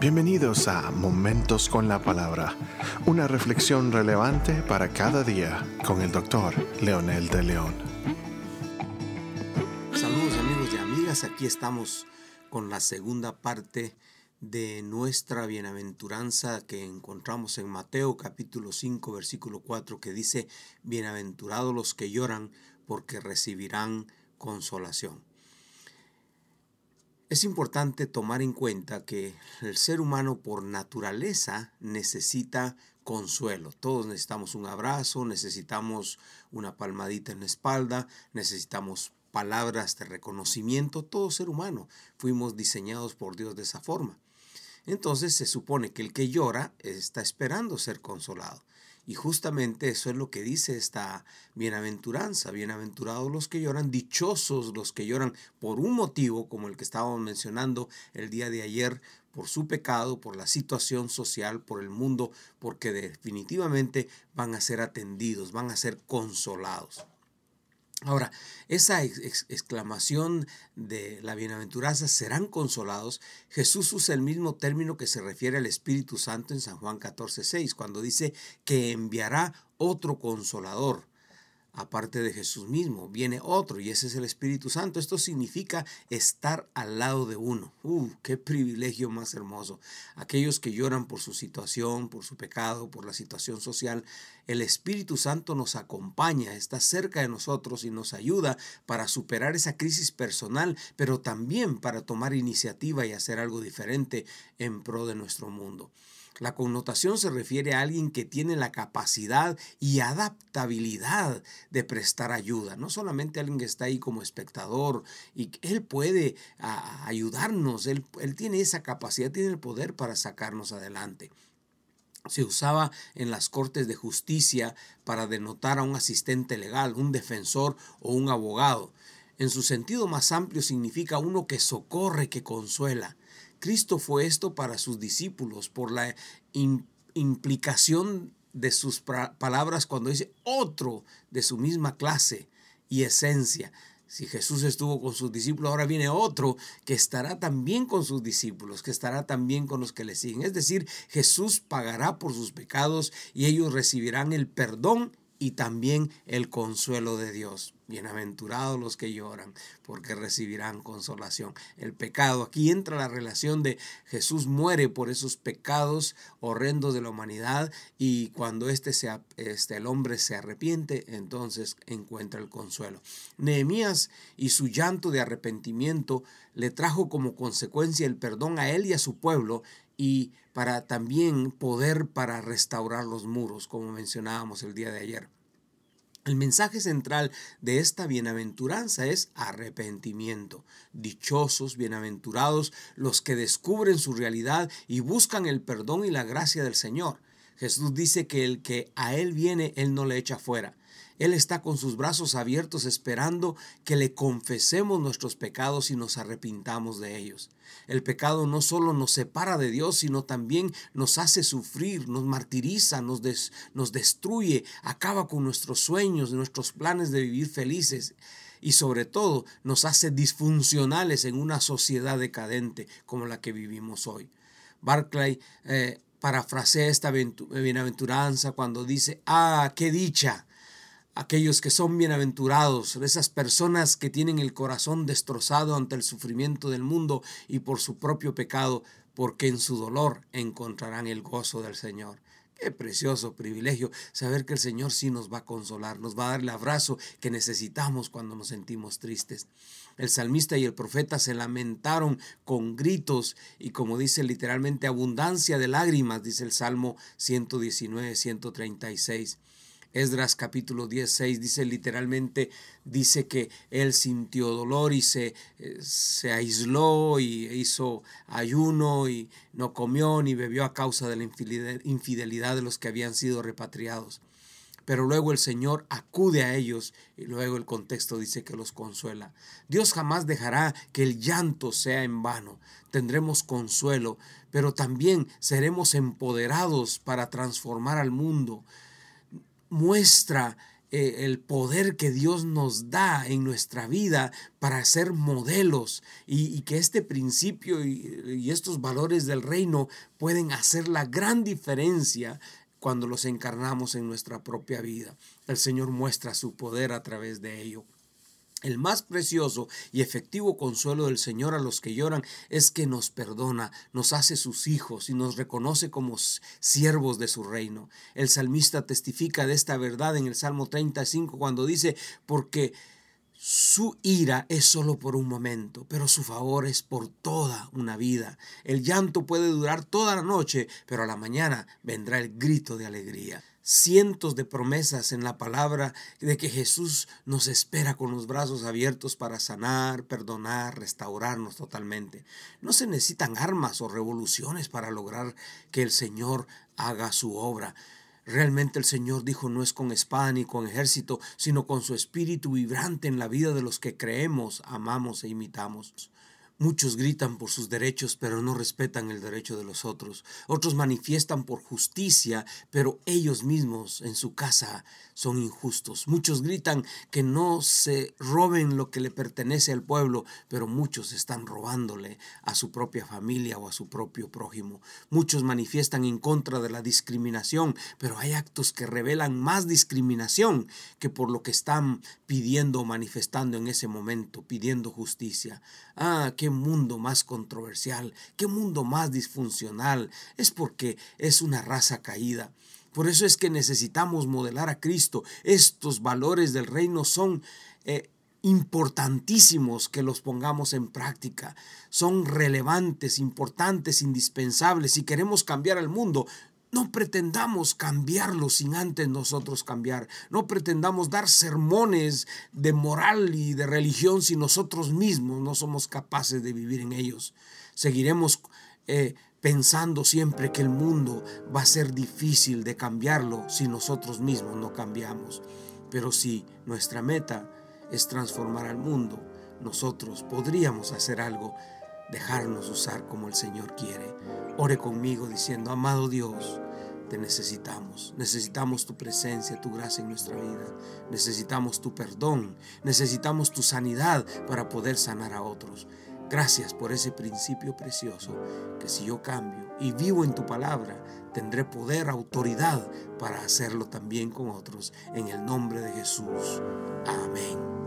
Bienvenidos a Momentos con la Palabra, una reflexión relevante para cada día con el doctor Leonel de León. Saludos amigos y amigas, aquí estamos con la segunda parte de nuestra bienaventuranza que encontramos en Mateo capítulo 5 versículo 4 que dice, Bienaventurados los que lloran porque recibirán consolación. Es importante tomar en cuenta que el ser humano por naturaleza necesita consuelo. Todos necesitamos un abrazo, necesitamos una palmadita en la espalda, necesitamos palabras de reconocimiento. Todo ser humano fuimos diseñados por Dios de esa forma. Entonces se supone que el que llora está esperando ser consolado. Y justamente eso es lo que dice esta bienaventuranza. Bienaventurados los que lloran, dichosos los que lloran por un motivo como el que estábamos mencionando el día de ayer, por su pecado, por la situación social, por el mundo, porque definitivamente van a ser atendidos, van a ser consolados. Ahora, esa exclamación de la bienaventuranza serán consolados, Jesús usa el mismo término que se refiere al Espíritu Santo en San Juan 14, 6, cuando dice que enviará otro consolador aparte de Jesús mismo, viene otro y ese es el Espíritu Santo. Esto significa estar al lado de uno. ¡Uh, qué privilegio más hermoso! Aquellos que lloran por su situación, por su pecado, por la situación social, el Espíritu Santo nos acompaña, está cerca de nosotros y nos ayuda para superar esa crisis personal, pero también para tomar iniciativa y hacer algo diferente en pro de nuestro mundo. La connotación se refiere a alguien que tiene la capacidad y adaptabilidad de prestar ayuda, no solamente alguien que está ahí como espectador y él puede ayudarnos, él, él tiene esa capacidad, tiene el poder para sacarnos adelante se usaba en las cortes de justicia para denotar a un asistente legal, un defensor o un abogado. En su sentido más amplio significa uno que socorre, que consuela. Cristo fue esto para sus discípulos por la implicación de sus palabras cuando dice otro de su misma clase y esencia. Si Jesús estuvo con sus discípulos, ahora viene otro que estará también con sus discípulos, que estará también con los que le siguen. Es decir, Jesús pagará por sus pecados y ellos recibirán el perdón y también el consuelo de Dios. Bienaventurados los que lloran, porque recibirán consolación. El pecado, aquí entra la relación de Jesús muere por esos pecados horrendos de la humanidad y cuando este, sea, este el hombre se arrepiente, entonces encuentra el consuelo. Nehemías y su llanto de arrepentimiento le trajo como consecuencia el perdón a él y a su pueblo y para también poder para restaurar los muros, como mencionábamos el día de ayer. El mensaje central de esta bienaventuranza es arrepentimiento. Dichosos, bienaventurados los que descubren su realidad y buscan el perdón y la gracia del Señor. Jesús dice que el que a Él viene, Él no le echa fuera. Él está con sus brazos abiertos esperando que le confesemos nuestros pecados y nos arrepintamos de ellos. El pecado no solo nos separa de Dios, sino también nos hace sufrir, nos martiriza, nos, nos destruye, acaba con nuestros sueños, nuestros planes de vivir felices y sobre todo nos hace disfuncionales en una sociedad decadente como la que vivimos hoy. Barclay eh, parafrasea esta bienaventuranza cuando dice, ah, qué dicha aquellos que son bienaventurados, esas personas que tienen el corazón destrozado ante el sufrimiento del mundo y por su propio pecado, porque en su dolor encontrarán el gozo del Señor. Qué precioso privilegio saber que el Señor sí nos va a consolar, nos va a dar el abrazo que necesitamos cuando nos sentimos tristes. El salmista y el profeta se lamentaron con gritos y como dice literalmente abundancia de lágrimas, dice el Salmo 119, 136. Esdras capítulo 16 dice literalmente, dice que él sintió dolor y se, eh, se aisló y hizo ayuno y no comió ni bebió a causa de la infidelidad de los que habían sido repatriados. Pero luego el Señor acude a ellos y luego el contexto dice que los consuela. Dios jamás dejará que el llanto sea en vano. Tendremos consuelo, pero también seremos empoderados para transformar al mundo muestra eh, el poder que Dios nos da en nuestra vida para ser modelos y, que este principio y, estos valores del reino pueden hacer la gran diferencia cuando los encarnamos en nuestra propia vida. El Señor muestra su poder a través de ello. El más precioso y efectivo consuelo del Señor a los que lloran es que nos perdona, nos hace sus hijos y nos reconoce como siervos de su reino. El salmista testifica de esta verdad en el Salmo 35 cuando dice, porque su ira es solo por un momento, pero su favor es por toda una vida. El llanto puede durar toda la noche, pero a la mañana vendrá el grito de alegría cientos de promesas en la palabra de que Jesús nos espera con los brazos abiertos para sanar, perdonar, restaurarnos totalmente. No se necesitan armas o revoluciones para lograr que el Señor haga su obra. Realmente el Señor dijo no es con espada ni con ejército, sino con su espíritu vibrante en la vida de los que creemos, amamos e imitamos. Muchos gritan por sus derechos, pero no respetan el derecho de los otros. Otros manifiestan por justicia, pero ellos mismos en su casa son injustos. Muchos gritan que no se roben lo que le pertenece al pueblo, pero muchos están robándole a su propia familia o a su propio prójimo. Muchos manifiestan en contra de la discriminación, pero hay actos que revelan más discriminación que por lo que están pidiendo o manifestando en ese momento, pidiendo justicia. Ah, qué mundo más controversial, qué mundo más disfuncional. Es porque es una raza caída. Por eso es que necesitamos modelar a Cristo. Estos valores del reino son eh, importantísimos que los pongamos en práctica. Son relevantes, importantes, indispensables. Si queremos cambiar el mundo, no pretendamos cambiarlo sin antes nosotros cambiar. No pretendamos dar sermones de moral y de religión si nosotros mismos no somos capaces de vivir en ellos. Seguiremos eh, pensando siempre que el mundo va a ser difícil de cambiarlo si nosotros mismos no cambiamos. Pero si nuestra meta es transformar al mundo, nosotros podríamos hacer algo dejarnos usar como el Señor quiere. Ore conmigo diciendo, amado Dios, te necesitamos. Necesitamos tu presencia, tu gracia en nuestra vida. Necesitamos tu perdón. Necesitamos tu sanidad para poder sanar a otros. Gracias por ese principio precioso que si yo cambio y vivo en tu palabra, tendré poder, autoridad para hacerlo también con otros. En el nombre de Jesús. Amén.